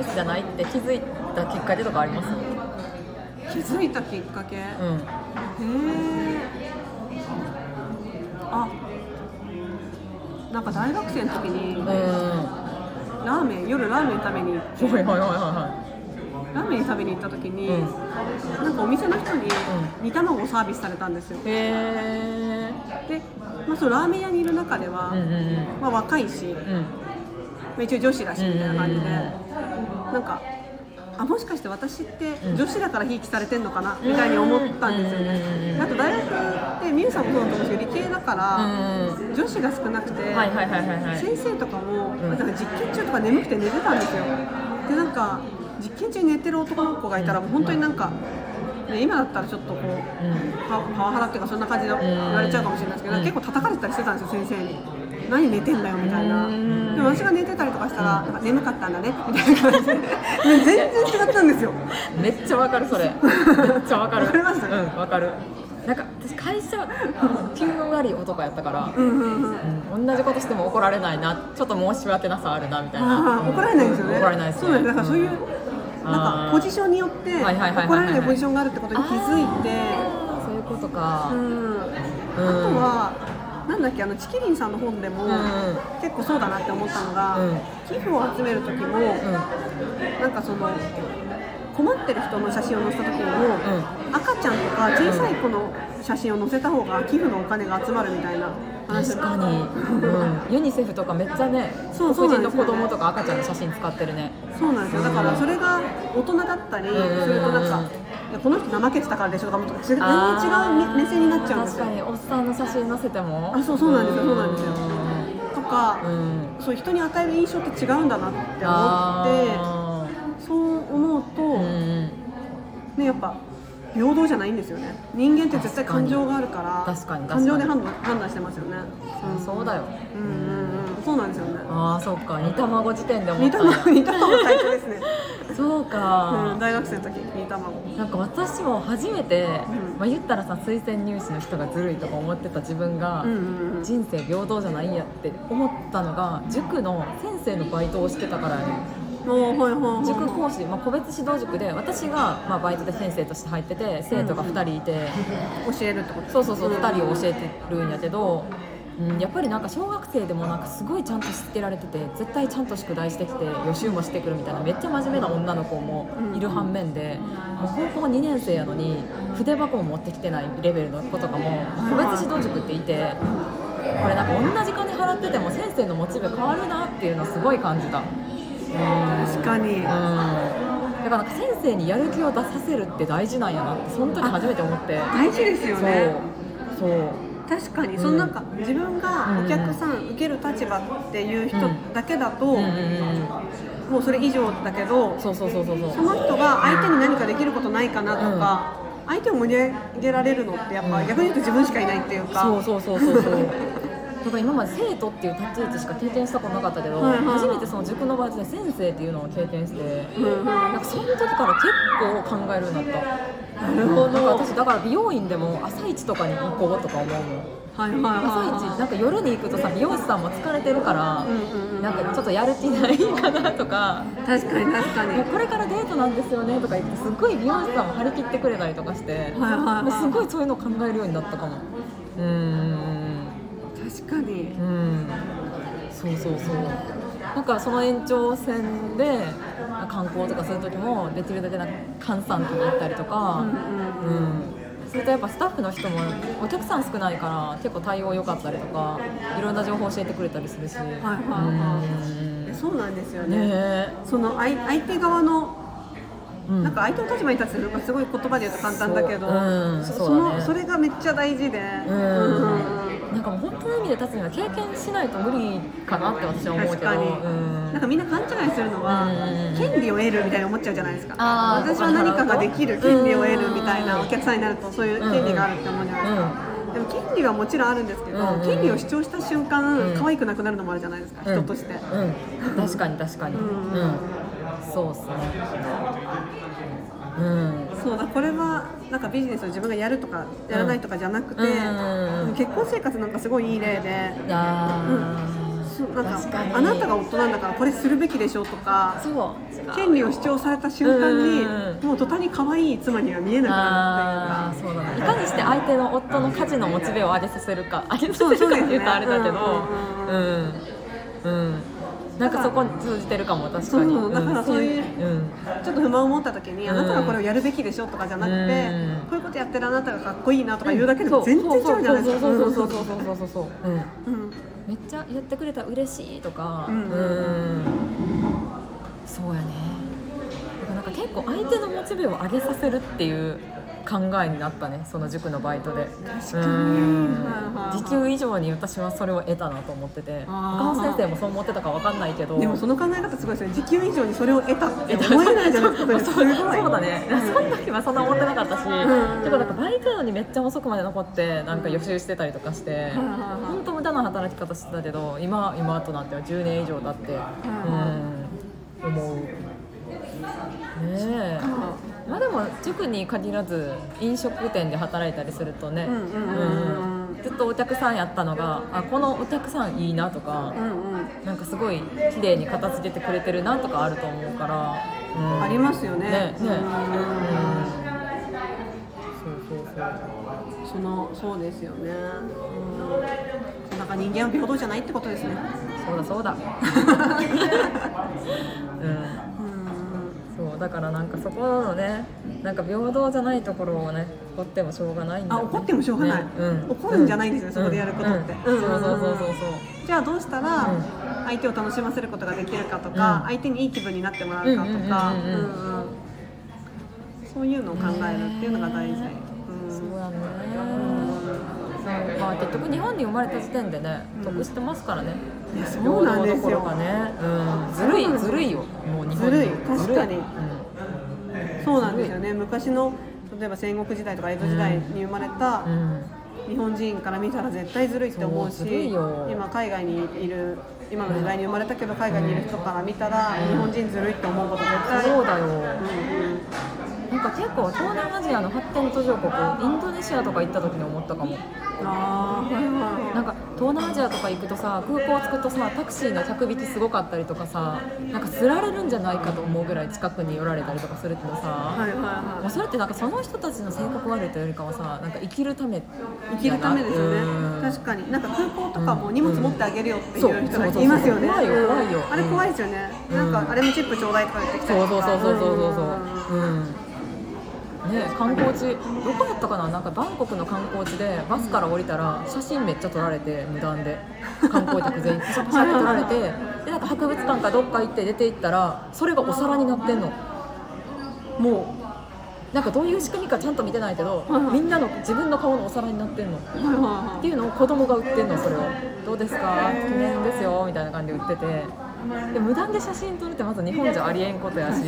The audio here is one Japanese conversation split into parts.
ービスじゃないって気づいたきっかけとかあります？気づいたきっかけ、へうん。えあ。なんか大学生の時にうん。はラーメン夜ラーメン食べに。いはいはいはラーメン食べに行った時に、うん。なんかお店の人に煮卵をサービスされたんですよ。いへえで、まあ、そのラーメン屋にいる中では、うんうんまあ、若いし、うん。まあ一応女子だしみたいな感じで、うんなんかあもしかして私ってん。女子だからひいきされてんのかな？みたいに思ったんですよね、うん。あと大学ってみゆさんもそうだと思うんですけど理系だから、うん。女子が少なくて、先生とかも、ん。なんか実験中とか眠くて寝てたんですよ。でなんか実験中に寝てる男の子がいたらもう本当になんか、ね、今だったらちょっとこううん。パパワハラっていうかそんな感じで言われちゃうかもしれないですけど、うん。結構叩かれてたりしてたんですよ先生に何寝てんだよみたいな、うん。でも私が寝てたりとかしたら、なんか眠かったんだね。みたいな感じで。全然違ったんですよ。めっちゃわかるそれ。めっちゃわかる。わかりますうんわかる。なんか私会社気分悪い男やったから、同じことしても怒られないな。ちょっと申し訳なさあるなみたいな。怒られないんですよね。怒られないですね。そうからそういう、うん。なんかポジションによって怒られないポジションがあるってことに気づいて、そういうことか、うん、あとはなんだっけあのチキリンさんの本でも、ん。結構そうだなって思ったのが、うん。寄付を集める時も、なんかその困ってる人の写真を載せた時にも、赤ちゃんとか小さい子の写真を載せた方が寄付のお金が集まるみたいな話確かに、うん、ユニセフとかめっちゃねそうそう黒人のなんですよ。ね子供とか赤ちゃんの写真使ってるね。そうなんですよ。だからそれが大人だったりするとなんか、いやこの人怠けてたからでしょとかもっと全然違う目線になっちゃうんですよ。確かにおっさんの写真載せても。あそうそうなんですよ。そうなんですよ。とか、うん。そう人に与える印象って違うんだなって思ってあそう思うと、ーうん。ねやっぱ平等じゃないんですよね。人間って絶対感情があるから確かに感情で判断してますよね、うん、そうだよ。うんうんうん。そうなんですよね。ああそうか。煮卵時点で思っ煮卵煮卵最初ですね、そうか。うん、、大学生の時煮卵なんか私も初めて、ん。まあ、言ったらさ推薦入試の人がずるいとか思ってた自分が、うんうんうん。人生平等じゃないんやって思ったのが塾の先生のバイトをしてたからやね塾講師、まあ、個別指導塾で私が、まあ、バイトで先生として入ってて生徒が2人いて、教えるってこと？そうそうそううん2人を教えてるんやけど、うん、やっぱりなんか小学生でもなんかすごいちゃんとしつけられてて絶対ちゃんと宿題してきて予習もしてくるみたいなめっちゃ真面目な女の子もいる反面で、もう高校2年生やのに筆箱を持ってきてないレベルの子とかも個別指導塾っていて。これなんか同じ金払ってても先生のモチベ変わるなっていうのをすごい感じた。うん確かに。うん、だからなんか先生にやる気を出させるって大事なんやなってその時初めて思って。大事ですよね。そう。確かに、うん。そのなんか自分がお客さん受ける立場っていう人だけだと、もうそれ以上だけどそうそうそうそうその人が相手に何かできることないかなとか、相手を盛り上げられるのってやっぱ、うん。逆に言うと自分しかいないっていうか。そうそうそうそうそう だから今まで生徒っていう立ち位置しか経験したことなかったけど、はいはいはい初めてその塾のバイトで先生っていうのを経験して、うんうんなんかその時から結構考えるようになった。なるほど。なんか私だから美容院でも朝一とかに行こうとか思うの。はいはいはい朝一なんか夜に行くとさ美容師さんも疲れてるから、うんうんうんなんかちょっとやる気ないかなとか。確かに確かに。これからデートなんですよねとか言ってすっごい美容師さんも張り切ってくれたりとかして、はいはいはいもうすごいそういうのを考えるようになったかも。うーん。確かに。うん。そうそうそう。なんかその延長線で観光とかする時もできるだけなんか閑散期に行ったりとか、うんうんうん。それとやっぱスタッフの人もお客さん少ないから結構対応良かったりとかいろんな情報教えてくれたりするし、はいはいはい。そうなんですようんね。ねえ。その相相手側のうん。なんか相手の立場に立つのがすごい言葉で言うと簡単だけどそううんそねのそれがめっちゃ大事で。うんなんかもう本当の意味で立つには経験しないと無理かなって私は思うけど。なんかみんな勘違いするのは、うん。権利を得るみたいに思っちゃうじゃないですか。私は何かができる権利を得るみたいなうん。お客さんになるとそういう権利があるって思うじゃないですか、でも権利はもちろんあるんですけど、うん権利を主張した瞬間、うん。可愛くなくなるのもあるじゃないですか、うん。人として、うん、確かに確かに、そうっすね。うん。そうだこれはなんかビジネスを自分がやるとかやらないとかじゃなくて、うん結婚生活なんかすごいいい例で。なんかあなたが夫なんだからこれするべきでしょとかそう。権利を主張された瞬間にうんもう途端に可愛い妻には見えなくなあーそうだ。ねいかにして相手の夫の家事のモチベを上げさせるか上げさせるかって言うとあれだけど。うんなんかそこに通じてるかも確かに、そうだからそういう、ちょっと不満を持った時に、あなたはこれをやるべきでしょとかじゃなくて、こういうことやってるあなたがかっこいいなとか言うだけでも全然違うじゃないですか。そうそうそうそうそうそうそううん。めっちゃやってくれたら嬉しいとか。うん。そうやね。なんか結構相手のモチベを上げさせるっていう考えになったねその塾のバイトで。確かに。時給以上に私はそれを得たなと思ってて。他の先生もそう思ってたかわかんないけど。でもその考え方すごいですね。時給以上にそれを得たって。思えないじゃないですか。そうだね、その時はそんな思ってなかったし、ん。結構なんかバイトなのにめっちゃ遅くまで残ってなんか予習してたりとかして、本当無駄な働き方してたけど今今となっては10年以上経って、うん。思う。ねえまあでも塾に限らず飲食店で働いたりするとねずっとお客さんやったのがあこのお客さんいいなとか、うんうん。なんかすごい綺麗に片付けてくれてるなとかあると思うから、うん。ありますよね。ねね。うん。うん。そうそうそう。そのそうですよね。うん。なんか人間は平等じゃないってことですね。そうだそうだ。うんだからなんかそこのねなんか平等じゃないところをね怒ってもしょうがないんだよ、ね、あ怒ってもしょうがない。ね。うん、怒るんじゃないんですよそこでやることって。うん。うん。そうそうそうそう。そうじゃあどうしたらうん。相手を楽しませることができるかとか、うん。相手にいい気分になってもらうかとかうんうんうんうん。うんうん。そういうのを考えるっていうのが大事、ねうんそうやねそう。まあ結局日本に生まれた時点でねうん。得してますからね、そうなんですよ。ね、うん、ずるいずるいよ。もう日本ずるい。人確かに。うん。そうなんですよね。昔の例えば戦国時代とか江戸時代に生まれたうん。日本人から見たら絶対ずるいって思うし今海外にいる今の時代に生まれたけど海外にいる人から見たら日本人ずるいって思うこと絶対。そうだよ。うんうん。なんか結構東南アジアの発展途上国インドネシアとか行った時に思ったかも。あはいはい。なんか東南アジアとか行くとさ空港着くとさタクシーの客引きすごかったりとかさなんか釣られるんじゃないかと思うぐらい近くに寄られたりとかするけどさ、はいはいもはうそれってなんかその人たちの性格悪いというよりかはさなんか生きるためい生きるためですよね。うん確かに。なんか空港とかも荷物持ってあげるよっていう人がいますよね。怖いようん。怖いよ。あれ怖いですよね。なんかあれもチップちょうだいとか言ってきたりとか。そうそうそうそうそうそうそう。うん。うんね観光地どこだったかな？なんかバンコクの観光地でバスから降りたら写真めっちゃ撮られて無断で。観光客全員。パシャパシャって撮られてでなんか博物館かどっか行って出て行ったらそれがお皿になってんの。もうなんかどういう仕組みかちゃんと見てないけどみんなの自分の顔のお皿になってんの。っていうのを子供が売ってんのそれをどうですか？記念ですよみたいな感じで売っててで無断で写真撮るってまず日本じゃありえんことやし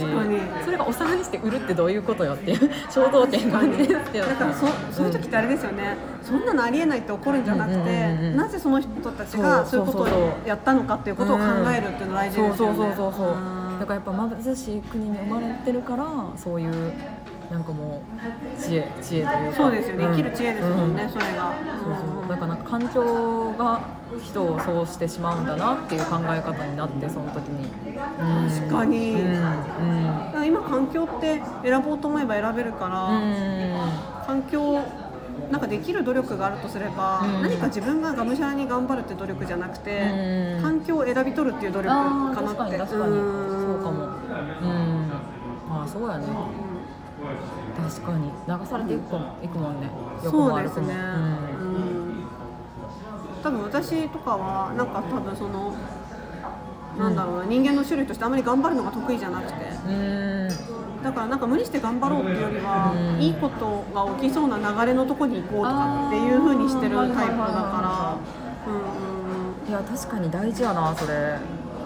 それがお皿にして売るってどういうことよっていう衝動点があだからそそういう時ってあれですよね、そんなのありえないって怒るんじゃなくて、うんうんうんうんなぜその人たちがそそうういうことをやったのかっていうことを考えるっていうの大事ですよね、だからやっぱ貧しい国に生まれてるからそういうなんかもう知恵知恵というか。そうですよね、ん生きる知恵ですもんね、うそれが、そうそう。だからなんか環境が人をそうしてしまうんだなっていう考え方になってその時に、うん確かに。うん。今環境って選ぼうと思えば選べるから、うん。環境なんかできる努力があるとすれば、うん。何か自分ががむしゃらに頑張るって努力じゃなくて、うん。環境を選び取るっていう努力かなって。に確かに。うん。そうかも。うん。まあそうやね確かに。流されていくかもいくもんね。横も悪くもそうですね、うん。多分私とかはなんか多分その、なんだろうな人間の種類としてあまり頑張るのが得意じゃなくて。うん。うんだからなんか無理して頑張ろうっていうよりは、うん。いいことが起きそうな流れのとこに行こうとかっていう風にしてるタイプだから。うんうんいや確かに大事やなそれ。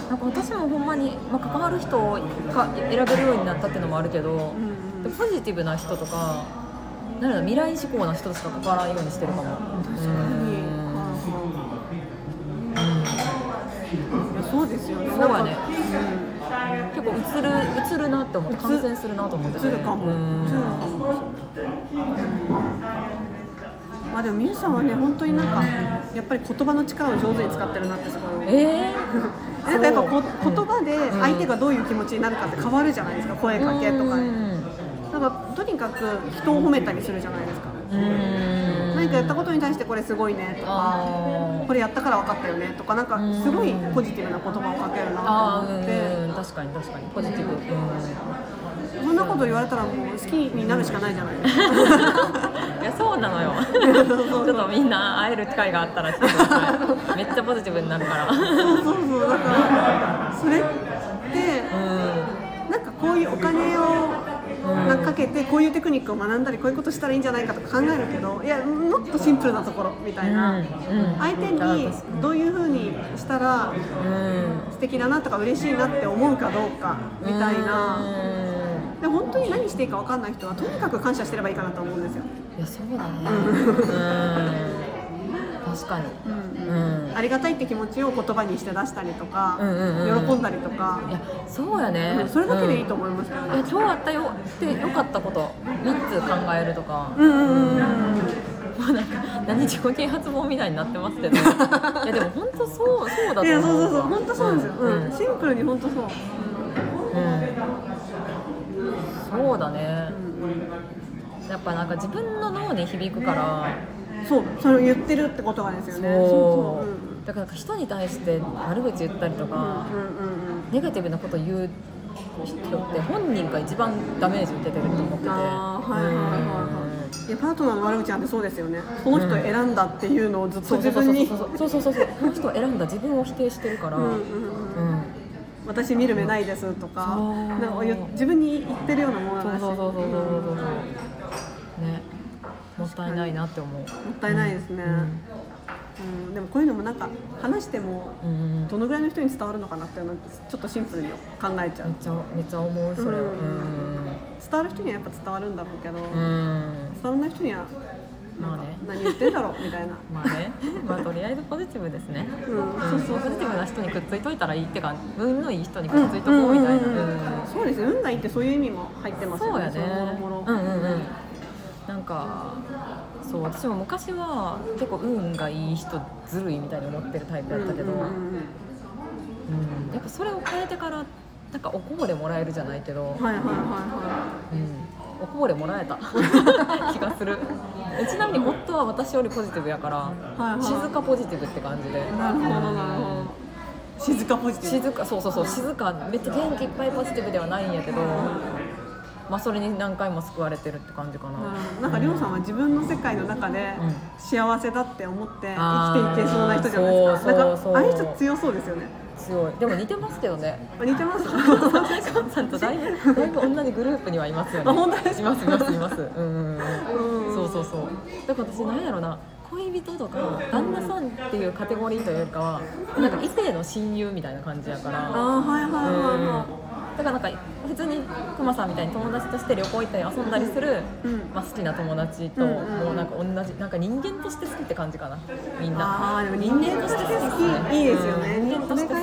なんか私もほんまに、まあ、関わる人をか選べるようになったっていうのもあるけど、うんうんポジティブな人とかなんだ未来志向な人としか関わらんようにしてるかも。確かに、いやそうですよね。そうやね。なんか結構映る映るなって思って感染するなと思って。て映るかも。うん。映るかも。まあででもみゆさんはね本当になんかやっぱり言葉の力を上手に使ってるなってすごいえー、なんかやっぱこ言葉で相手がどういう気持ちになるかって変わるじゃないですか声かけとかなんかとにかく人を褒めたりするじゃないですか。うん。何かやったことに対してこれすごいねとかこれやったから分かったよねとかなんかすごいポジティブな言葉をかけるなと思って。うん確かに確かに。ポジティブ、うん、そんなこと言われたらもう好きになるしかないじゃない。ですかいやそうなのよ。ちょっとみんな会える機会があったら来てください。めっちゃポジティブになるから。そうそうそう。だからそれけてこういうテクニックを学んだりこういうことしたらいいんじゃないかとか考えるけどいやもっとシンプルなところみたいな、うんうん相手にどういうふうにしたら素敵だなとか嬉しいなって思うかどうかみたいな。うん。で本当に何していいか分かんない人はとにかく感謝してればいいかなと思うんですよ、いやそうだね。う ん確かに。うん。ありがたいって気持ちを言葉にして出したりとか、喜んだりとか。い、やそうやね、うんそれだけでいいと思いますけどね、いや今日あったよってよかったこと3つ考えるとか、うんうんうんうん。まあ なんか何自己啓発本みたいになってますけど。いやでも本当そうそうだと思ういやそうそうそう。本当そうですよ、うん。うん。シンプルに本当そう、うん。そうだね。やっぱなんか自分の脳に響くからそうそれを言ってるってことがですよね。そう。そうう。んだから人に対して悪口言ったりとか、うんうんうんネガティブなこと言う人って本人が一番ダメージ受けてると思ってて。はいはいはいはい。いやパートナーの悪口なんてそうですよね。この人を選んだっていうのをずっとそうそうそう自分に。そうそうそうそう。そうこの人を選んだ自分を否定してるから、うんうんうんうん。私見る目ないですとかなんか自分に言ってるようなものそうだしそうそうそうそうそう。うん。そうったいないなって思う。もったいないですね、うん。でもこういうのもなんか話してもどのぐらいの人に伝わるのかなっていうのはちょっとシンプルに考えちゃう。めっちゃめっちゃ思うそれは。うん。伝わる人にはやっぱ伝わるんだろうけど、うん、うん、伝わらない人にはまあね。何言ってんだろうみたいな。まあね。まあとりあえずポジティブですね。うん。そうそう。ポジティブな人にくっついといたらいいってか運のいい人にくっついとこうみたいな、そうですね。運がいいってそういう意味も入ってますよね。そうやねかそう私も昔は結構運がいい人ずるいみたいに思ってるタイプだったけど、うんやっぱそれを変えてからなんかおこぼれもらえるじゃないけど、はいはいはいはうん、おこぼれもらえた。気がする。えちなみに夫は私よりポジティブやから、はいはい。静かポジティブって感じで。いなるほどなるほど。静かポジティブ。静かそうそうそう静か。めっちゃ元気いっぱいポジティブではないんやけど、まあ、それに何回も救われてるって感じかな、うん。なんかりょうさんは自分の世界の中でうん。幸せだって思って生きていけそうな人じゃないですか。そうなんそうかああいう人強そうですよね。強い。でも似てますけどね。あ似てますカンさんとだいぶだいぶ同じグループにはいますよね。あ本当ですいますいますいます。うんうんうん。うんそうそうそう。だから私何やろな。恋人とか旦那さんっていうカテゴリーというかはなんか異性の親友みたいな感じやから。ああはいはいはいはだからなんか普通にくまさんみたいに友達として旅行行ったり遊んだりする、うん。まあ、好きな友達ともうなんか同じなんか人間として好きって感じかなみんな。ああでも人間として好き。いいですよね。うん人間として好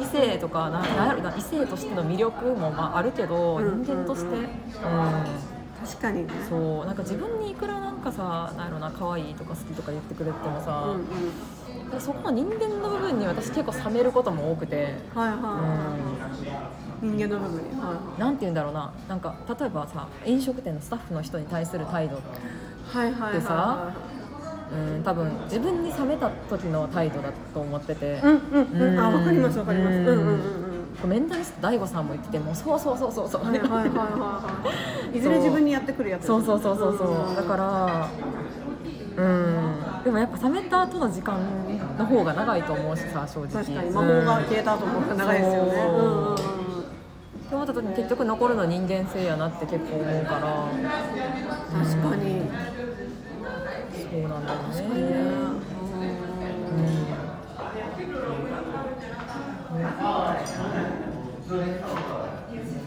異性とかななんやろな異性としての魅力もまああるけど、うん人間として、うん。うん確かにね。そう。なんか自分にいくらなんかさなんやろな可愛いとか好きとか言ってくれてもさ、うんうん。そこの人間の部分に私結構冷めることも多くて、はいはうい人間の部分にはん、なんて言うんだろうな。なんか例えばさ飲食店のスタッフの人に対する態度いはいはいはい。でさうん多分自分に冷めた時の態度だと思ってて、うんうんうん。あわかりますわかります。うん。うんうんうんメンタリスト DAIGO さんも言っててもうそうそうそうそうそう、はいはいはいはいはい。いずれ自分にやってくるやつそうそうそうそうそう、ん。だからうん。でもやっぱ冷めた後の時間の方が長いと思うしさ正直。確かに。魔法が消えた後の方が長いですよね。うんって思った時に結局残るのは人間性やなって結構思うから。確かに。そうなんだよね。確かにね。うん